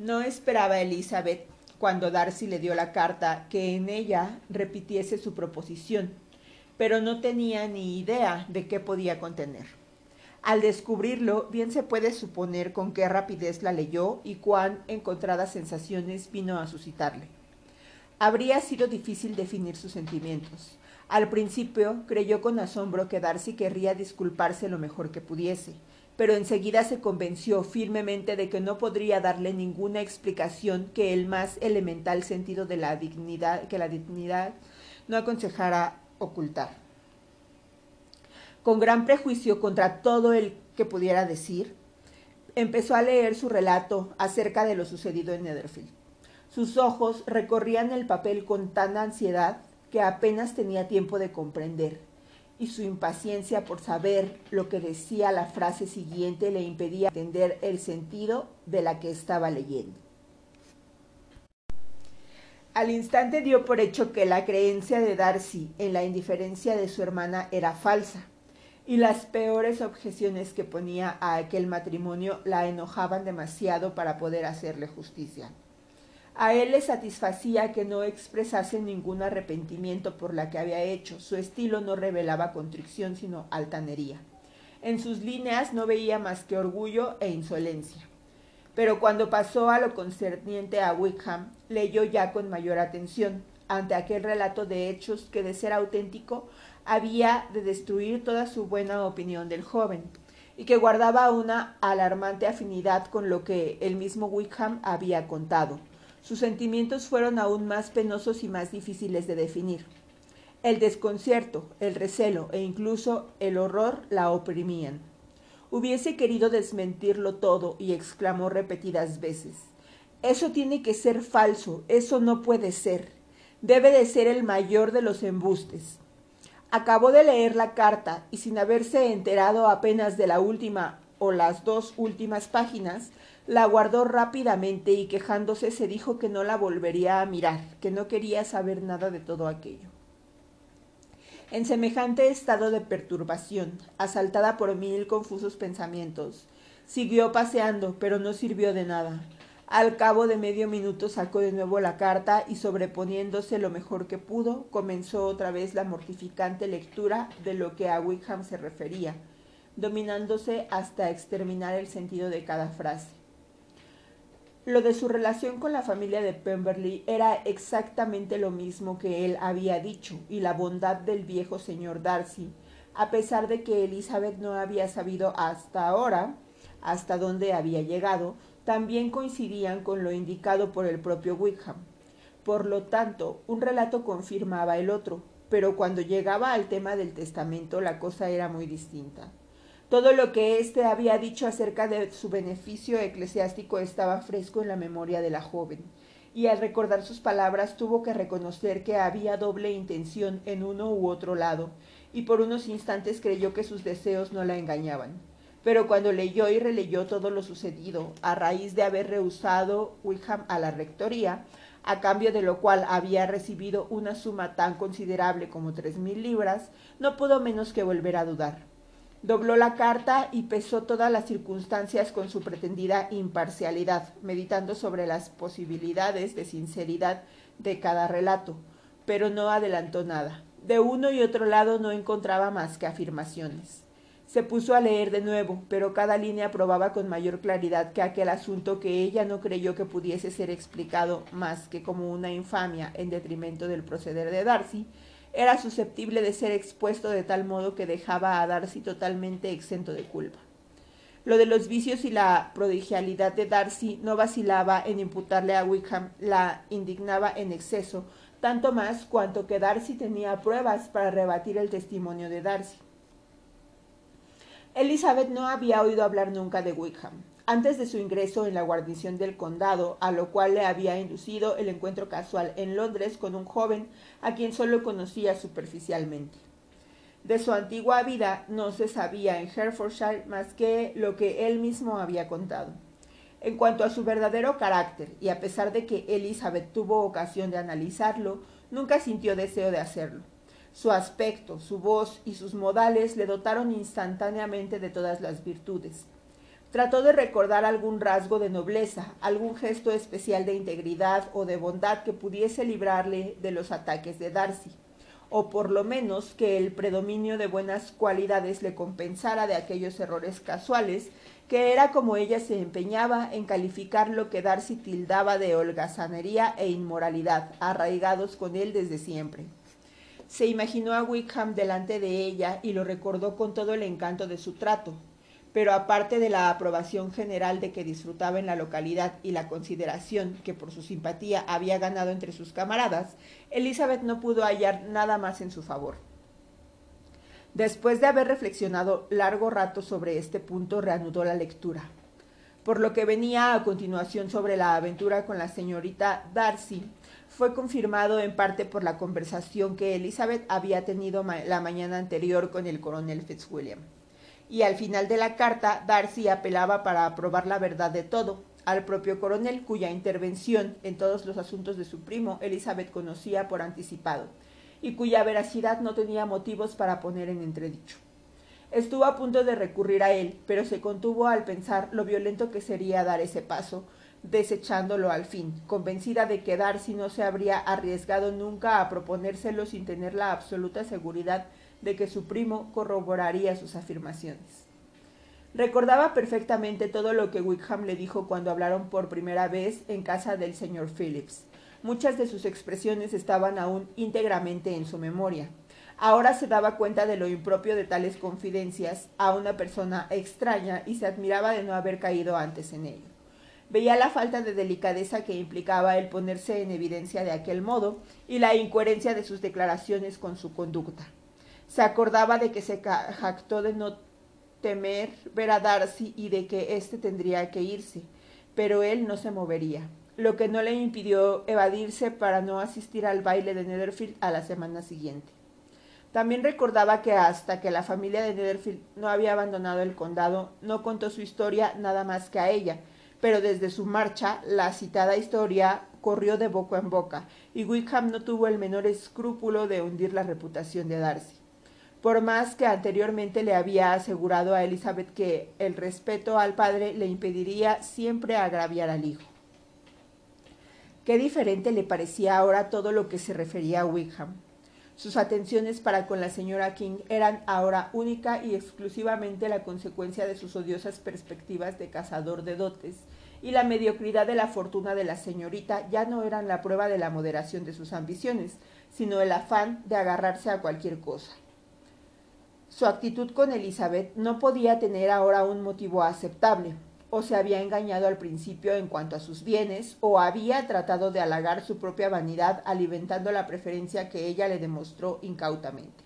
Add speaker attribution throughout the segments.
Speaker 1: No esperaba Elizabeth, cuando Darcy le dio la carta, que en ella repitiese su proposición, pero no tenía ni idea de qué podía contener. Al descubrirlo, bien se puede suponer con qué rapidez la leyó y cuán encontradas sensaciones vino a suscitarle. Habría sido difícil definir sus sentimientos. Al principio creyó con asombro que Darcy querría disculparse lo mejor que pudiese, pero enseguida se convenció firmemente de que no podría darle ninguna explicación que el más elemental sentido de la dignidad que la dignidad no aconsejara ocultar. Con gran prejuicio contra todo el que pudiera decir, empezó a leer su relato acerca de lo sucedido en Netherfield. Sus ojos recorrían el papel con tanta ansiedad que apenas tenía tiempo de comprender y su impaciencia por saber lo que decía la frase siguiente le impedía entender el sentido de la que estaba leyendo. Al instante dio por hecho que la creencia de Darcy en la indiferencia de su hermana era falsa, y las peores objeciones que ponía a aquel matrimonio la enojaban demasiado para poder hacerle justicia. A él le satisfacía que no expresase ningún arrepentimiento por la que había hecho. Su estilo no revelaba contrición, sino altanería. En sus líneas no veía más que orgullo e insolencia. Pero cuando pasó a lo concerniente a Wickham, leyó ya con mayor atención, ante aquel relato de hechos que, de ser auténtico, había de destruir toda su buena opinión del joven, y que guardaba una alarmante afinidad con lo que el mismo Wickham había contado sus sentimientos fueron aún más penosos y más difíciles de definir. El desconcierto, el recelo e incluso el horror la oprimían. Hubiese querido desmentirlo todo y exclamó repetidas veces Eso tiene que ser falso, eso no puede ser. Debe de ser el mayor de los embustes. Acabó de leer la carta y sin haberse enterado apenas de la última o las dos últimas páginas, la guardó rápidamente y quejándose se dijo que no la volvería a mirar, que no quería saber nada de todo aquello. En semejante estado de perturbación, asaltada por mil confusos pensamientos, siguió paseando, pero no sirvió de nada. Al cabo de medio minuto sacó de nuevo la carta y sobreponiéndose lo mejor que pudo, comenzó otra vez la mortificante lectura de lo que a Wickham se refería, dominándose hasta exterminar el sentido de cada frase. Lo de su relación con la familia de Pemberley era exactamente lo mismo que él había dicho, y la bondad del viejo señor Darcy, a pesar de que Elizabeth no había sabido hasta ahora hasta dónde había llegado, también coincidían con lo indicado por el propio Wickham. Por lo tanto, un relato confirmaba el otro, pero cuando llegaba al tema del testamento la cosa era muy distinta. Todo lo que éste había dicho acerca de su beneficio eclesiástico estaba fresco en la memoria de la joven, y al recordar sus palabras tuvo que reconocer que había doble intención en uno u otro lado, y por unos instantes creyó que sus deseos no la engañaban. Pero cuando leyó y releyó todo lo sucedido, a raíz de haber rehusado Wickham a la rectoría, a cambio de lo cual había recibido una suma tan considerable como tres mil libras, no pudo menos que volver a dudar. Dobló la carta y pesó todas las circunstancias con su pretendida imparcialidad, meditando sobre las posibilidades de sinceridad de cada relato, pero no adelantó nada. De uno y otro lado no encontraba más que afirmaciones. Se puso a leer de nuevo, pero cada línea probaba con mayor claridad que aquel asunto que ella no creyó que pudiese ser explicado más que como una infamia en detrimento del proceder de Darcy, era susceptible de ser expuesto de tal modo que dejaba a Darcy totalmente exento de culpa. Lo de los vicios y la prodigialidad de Darcy no vacilaba en imputarle a Wickham, la indignaba en exceso, tanto más cuanto que Darcy tenía pruebas para rebatir el testimonio de Darcy. Elizabeth no había oído hablar nunca de Wickham antes de su ingreso en la guarnición del condado, a lo cual le había inducido el encuentro casual en Londres con un joven a quien solo conocía superficialmente. De su antigua vida no se sabía en Herefordshire más que lo que él mismo había contado. En cuanto a su verdadero carácter, y a pesar de que Elizabeth tuvo ocasión de analizarlo, nunca sintió deseo de hacerlo. Su aspecto, su voz y sus modales le dotaron instantáneamente de todas las virtudes Trató de recordar algún rasgo de nobleza, algún gesto especial de integridad o de bondad que pudiese librarle de los ataques de Darcy, o por lo menos que el predominio de buenas cualidades le compensara de aquellos errores casuales, que era como ella se empeñaba en calificar lo que Darcy tildaba de holgazanería e inmoralidad, arraigados con él desde siempre. Se imaginó a Wickham delante de ella y lo recordó con todo el encanto de su trato, pero aparte de la aprobación general de que disfrutaba en la localidad y la consideración que por su simpatía había ganado entre sus camaradas, Elizabeth no pudo hallar nada más en su favor. Después de haber reflexionado largo rato sobre este punto, reanudó la lectura. Por lo que venía a continuación sobre la aventura con la señorita Darcy, fue confirmado en parte por la conversación que Elizabeth había tenido la mañana anterior con el coronel Fitzwilliam y al final de la carta Darcy apelaba para aprobar la verdad de todo al propio coronel, cuya intervención en todos los asuntos de su primo Elizabeth conocía por anticipado, y cuya veracidad no tenía motivos para poner en entredicho. Estuvo a punto de recurrir a él, pero se contuvo al pensar lo violento que sería dar ese paso, desechándolo al fin, convencida de que Darcy no se habría arriesgado nunca a proponérselo sin tener la absoluta seguridad de que su primo corroboraría sus afirmaciones. Recordaba perfectamente todo lo que Wickham le dijo cuando hablaron por primera vez en casa del señor Phillips. Muchas de sus expresiones estaban aún íntegramente en su memoria. Ahora se daba cuenta de lo impropio de tales confidencias a una persona extraña y se admiraba de no haber caído antes en ello. Veía la falta de delicadeza que implicaba el ponerse en evidencia de aquel modo y la incoherencia de sus declaraciones con su conducta. Se acordaba de que se jactó de no temer ver a Darcy y de que éste tendría que irse, pero él no se movería, lo que no le impidió evadirse para no asistir al baile de Netherfield a la semana siguiente. También recordaba que hasta que la familia de Netherfield no había abandonado el condado, no contó su historia nada más que a ella, pero desde su marcha la citada historia corrió de boca en boca, y Wickham no tuvo el menor escrúpulo de hundir la reputación de Darcy por más que anteriormente le había asegurado a Elizabeth que el respeto al padre le impediría siempre agraviar al hijo. Qué diferente le parecía ahora todo lo que se refería a Wickham. Sus atenciones para con la señora King eran ahora única y exclusivamente la consecuencia de sus odiosas perspectivas de cazador de dotes, y la mediocridad de la fortuna de la señorita ya no eran la prueba de la moderación de sus ambiciones, sino el afán de agarrarse a cualquier cosa. Su actitud con Elizabeth no podía tener ahora un motivo aceptable. O se había engañado al principio en cuanto a sus bienes, o había tratado de halagar su propia vanidad alimentando la preferencia que ella le demostró incautamente.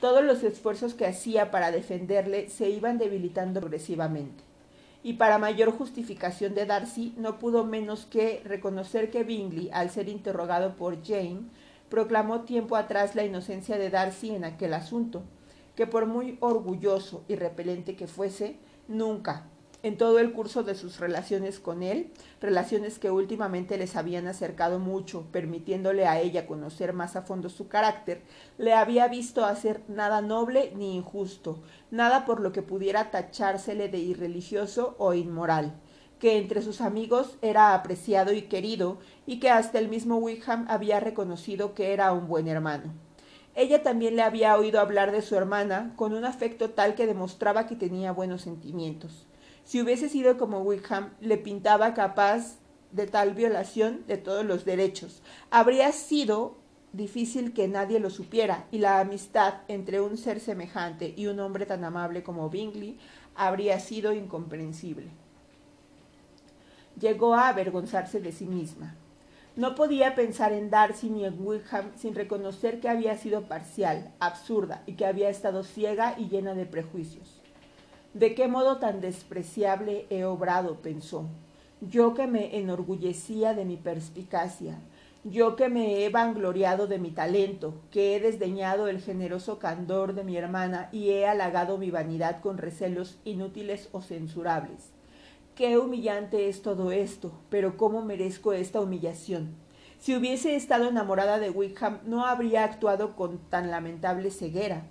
Speaker 1: Todos los esfuerzos que hacía para defenderle se iban debilitando progresivamente. Y para mayor justificación de Darcy, no pudo menos que reconocer que Bingley, al ser interrogado por Jane, proclamó tiempo atrás la inocencia de Darcy en aquel asunto, que por muy orgulloso y repelente que fuese, nunca, en todo el curso de sus relaciones con él, relaciones que últimamente les habían acercado mucho, permitiéndole a ella conocer más a fondo su carácter, le había visto hacer nada noble ni injusto, nada por lo que pudiera tachársele de irreligioso o inmoral que entre sus amigos era apreciado y querido, y que hasta el mismo Wickham había reconocido que era un buen hermano. Ella también le había oído hablar de su hermana con un afecto tal que demostraba que tenía buenos sentimientos. Si hubiese sido como Wickham, le pintaba capaz de tal violación de todos los derechos. Habría sido difícil que nadie lo supiera, y la amistad entre un ser semejante y un hombre tan amable como Bingley habría sido incomprensible. Llegó a avergonzarse de sí misma. No podía pensar en Darcy ni en Wickham sin reconocer que había sido parcial, absurda y que había estado ciega y llena de prejuicios. ¿De qué modo tan despreciable he obrado? pensó. Yo que me enorgullecía de mi perspicacia, yo que me he vangloriado de mi talento, que he desdeñado el generoso candor de mi hermana y he halagado mi vanidad con recelos inútiles o censurables. Qué humillante es todo esto, pero cómo merezco esta humillación. Si hubiese estado enamorada de Wickham, no habría actuado con tan lamentable ceguera.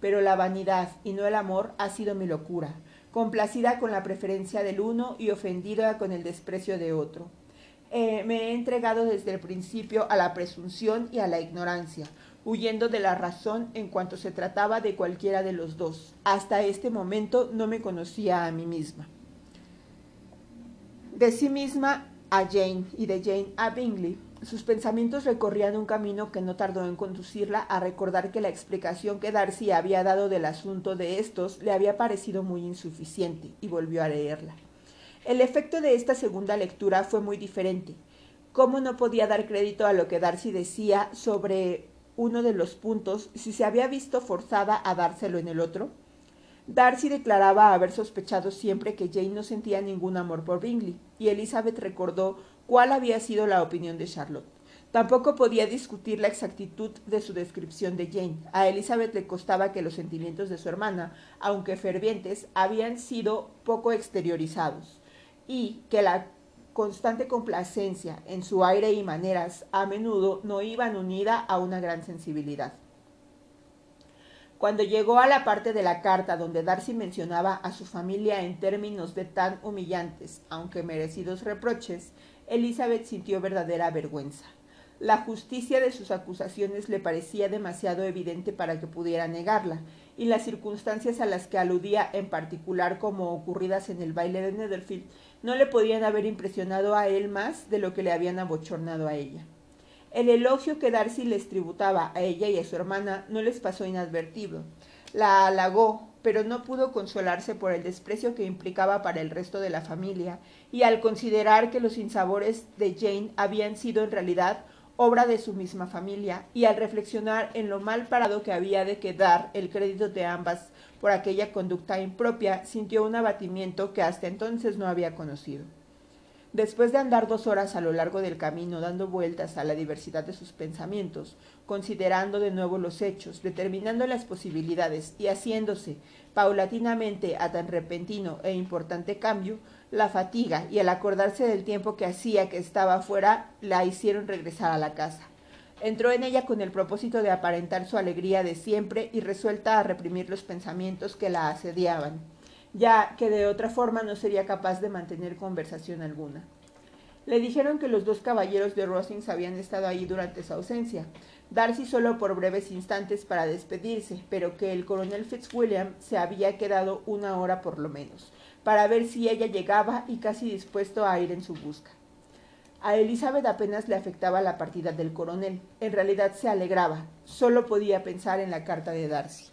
Speaker 1: Pero la vanidad y no el amor ha sido mi locura. complacida con la preferencia del uno y ofendida con el desprecio de otro. Eh, me he entregado desde el principio a la presunción y a la ignorancia, huyendo de la razón en cuanto se trataba de cualquiera de los dos. Hasta este momento no me conocía a mí misma. De sí misma a Jane y de Jane a Bingley, sus pensamientos recorrían un camino que no tardó en conducirla a recordar que la explicación que Darcy había dado del asunto de estos le había parecido muy insuficiente, y volvió a leerla. El efecto de esta segunda lectura fue muy diferente. ¿Cómo no podía dar crédito a lo que Darcy decía sobre uno de los puntos si se había visto forzada a dárselo en el otro? Darcy declaraba haber sospechado siempre que Jane no sentía ningún amor por Bingley, y Elizabeth recordó cuál había sido la opinión de Charlotte. Tampoco podía discutir la exactitud de su descripción de Jane. A Elizabeth le costaba que los sentimientos de su hermana, aunque fervientes, habían sido poco exteriorizados, y que la constante complacencia en su aire y maneras a menudo no iban unida a una gran sensibilidad. Cuando llegó a la parte de la carta donde Darcy mencionaba a su familia en términos de tan humillantes, aunque merecidos reproches, Elizabeth sintió verdadera vergüenza. La justicia de sus acusaciones le parecía demasiado evidente para que pudiera negarla, y las circunstancias a las que aludía en particular como ocurridas en el baile de Netherfield no le podían haber impresionado a él más de lo que le habían abochornado a ella. El elogio que Darcy les tributaba a ella y a su hermana no les pasó inadvertido. La halagó, pero no pudo consolarse por el desprecio que implicaba para el resto de la familia, y al considerar que los insabores de Jane habían sido en realidad obra de su misma familia, y al reflexionar en lo mal parado que había de quedar el crédito de ambas por aquella conducta impropia, sintió un abatimiento que hasta entonces no había conocido. Después de andar dos horas a lo largo del camino dando vueltas a la diversidad de sus pensamientos, considerando de nuevo los hechos, determinando las posibilidades y haciéndose paulatinamente a tan repentino e importante cambio, la fatiga y el acordarse del tiempo que hacía que estaba fuera la hicieron regresar a la casa. Entró en ella con el propósito de aparentar su alegría de siempre y resuelta a reprimir los pensamientos que la asediaban ya que de otra forma no sería capaz de mantener conversación alguna. Le dijeron que los dos caballeros de Rosings habían estado allí durante su ausencia, Darcy solo por breves instantes para despedirse, pero que el coronel Fitzwilliam se había quedado una hora por lo menos, para ver si ella llegaba y casi dispuesto a ir en su busca. A Elizabeth apenas le afectaba la partida del coronel, en realidad se alegraba, solo podía pensar en la carta de Darcy.